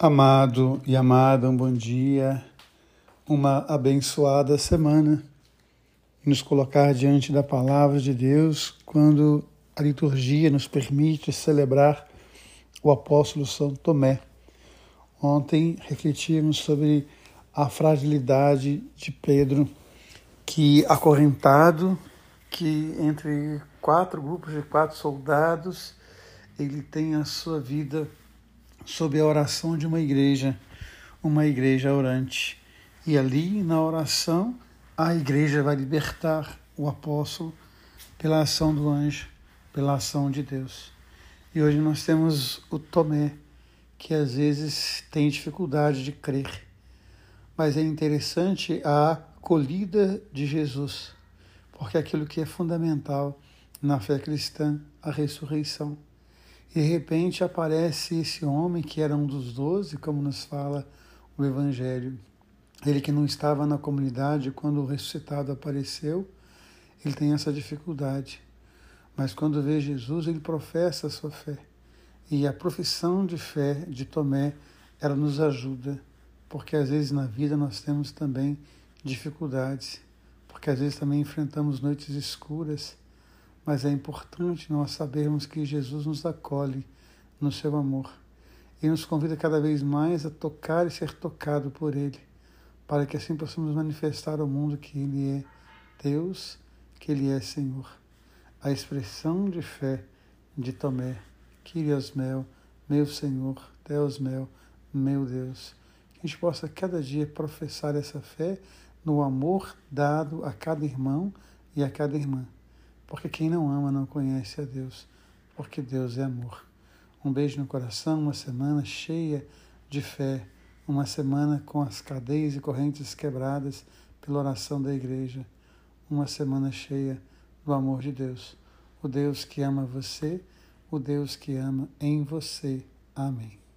Amado e amada, um bom dia, uma abençoada semana. Nos colocar diante da palavra de Deus quando a liturgia nos permite celebrar o apóstolo São Tomé. Ontem refletimos sobre a fragilidade de Pedro, que acorrentado, que entre quatro grupos de quatro soldados, ele tem a sua vida sob a oração de uma igreja, uma igreja orante. E ali, na oração, a igreja vai libertar o apóstolo pela ação do anjo, pela ação de Deus. E hoje nós temos o Tomé, que às vezes tem dificuldade de crer. Mas é interessante a acolhida de Jesus, porque aquilo que é fundamental na fé cristã, a ressurreição. E de repente aparece esse homem que era um dos doze, como nos fala o Evangelho. Ele que não estava na comunidade quando o ressuscitado apareceu, ele tem essa dificuldade. Mas quando vê Jesus, ele professa a sua fé. E a profissão de fé de Tomé, ela nos ajuda, porque às vezes na vida nós temos também dificuldades, porque às vezes também enfrentamos noites escuras mas é importante nós sabermos que Jesus nos acolhe no seu amor e nos convida cada vez mais a tocar e ser tocado por Ele, para que assim possamos manifestar ao mundo que Ele é Deus, que Ele é Senhor. A expressão de fé de Tomé, Kyrios Mel, meu Senhor, Deus Mel, meu Deus. Que a gente possa cada dia professar essa fé no amor dado a cada irmão e a cada irmã porque quem não ama não conhece a Deus, porque Deus é amor. Um beijo no coração, uma semana cheia de fé, uma semana com as cadeias e correntes quebradas pela oração da igreja, uma semana cheia do amor de Deus. O Deus que ama você, o Deus que ama em você. Amém.